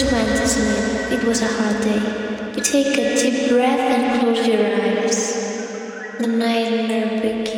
Went to sleep. It was a hard day. You take a deep breath and close your eyes. The nightmare begins.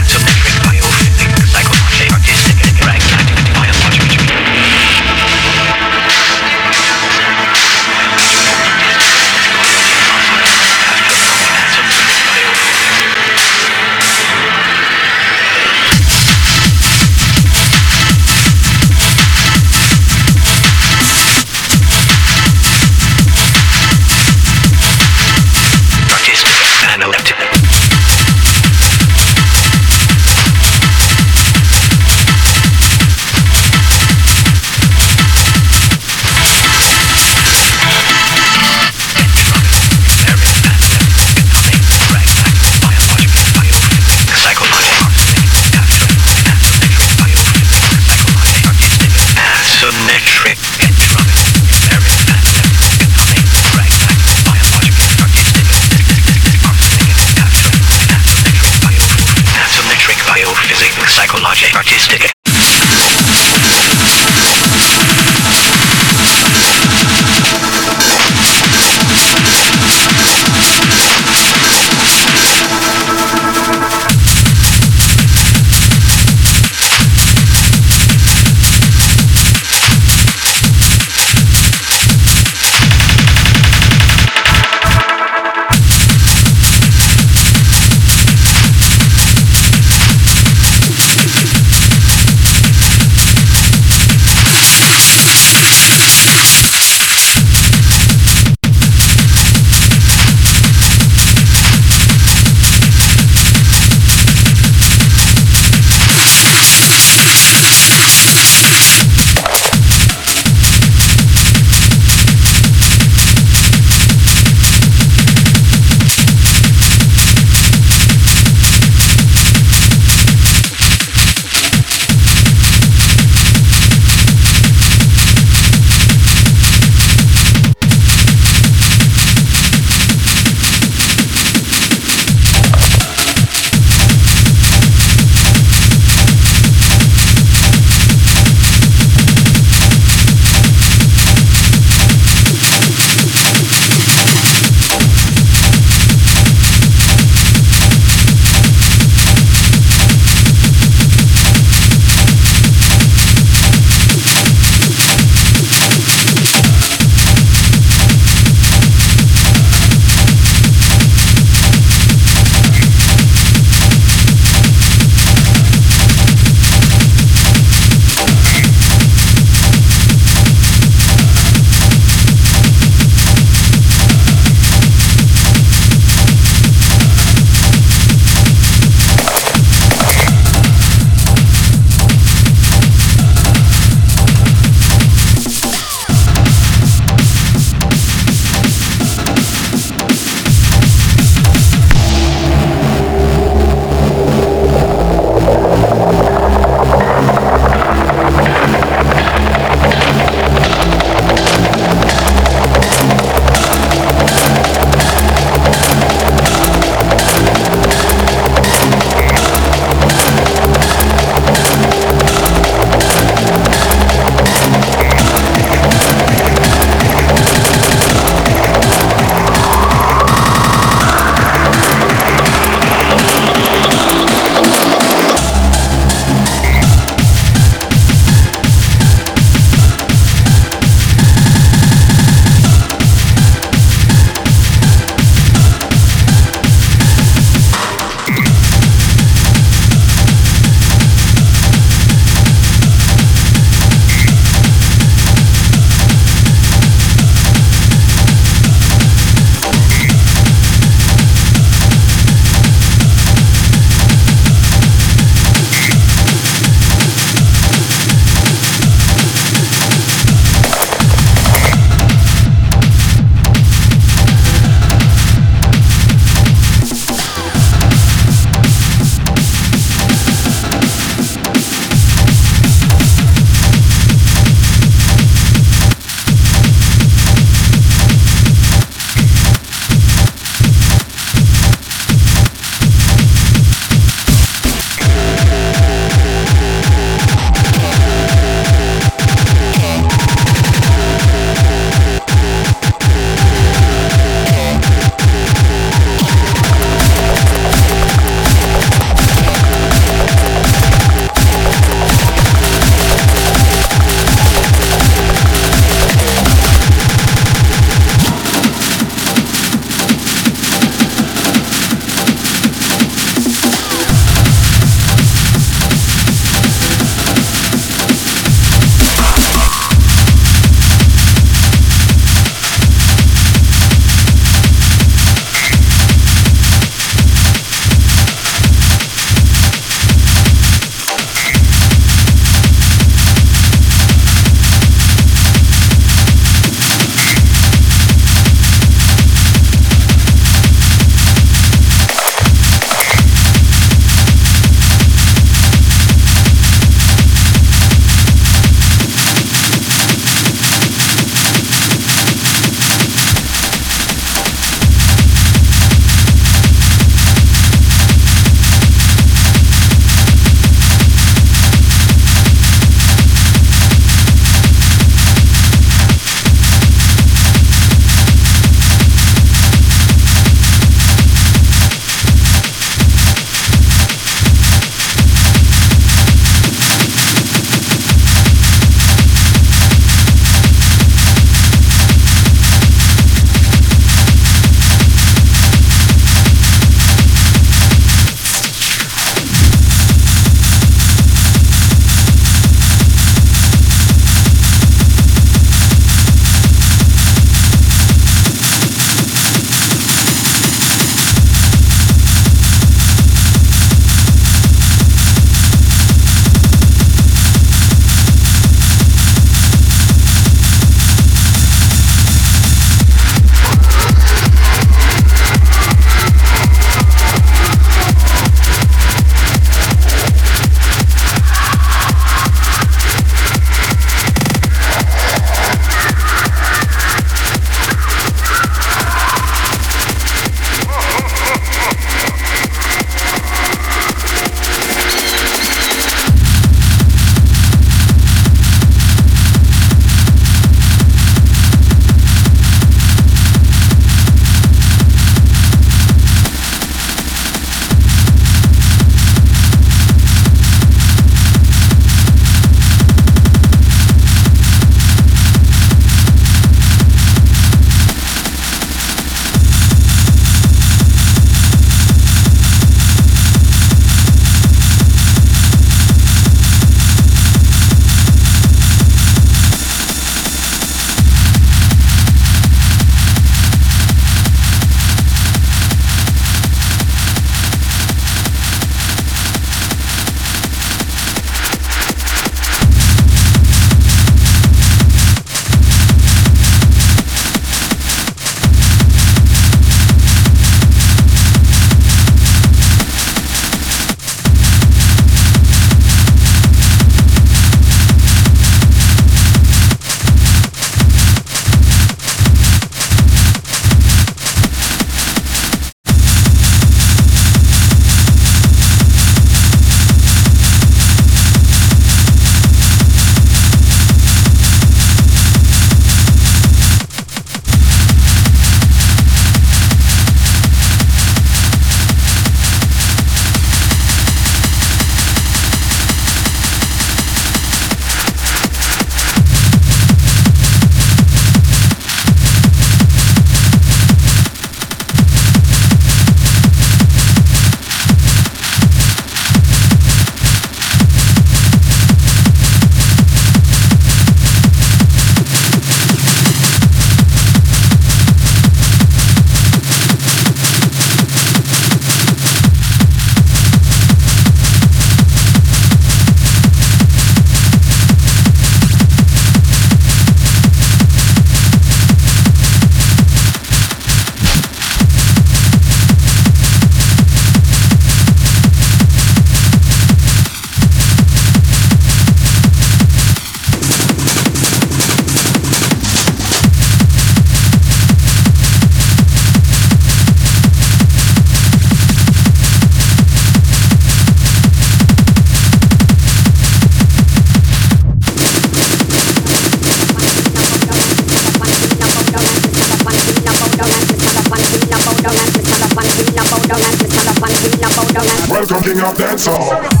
King of dancehall.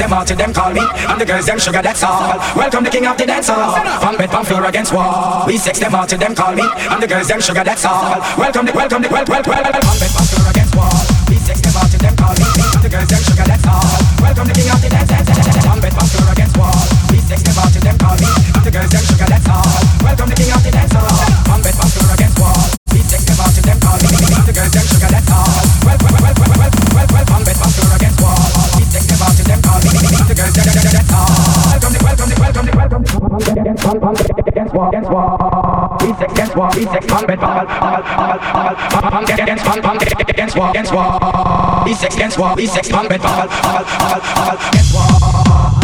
Them out to them call me. And the girls, them sugar, that's all. Welcome the king of the dance hall. Pump bed, pump floor against wall. We sex, them out to them call me. And the girls, them sugar, that's all. Welcome the, welcome the, well, well, well, against wall, against wall. Sex against we sex pump pump, pump, pump, pump, pump against pump, pump against wall, against wall. Sex against wall, we sex pump it, pump, pump, pump, pump against wall,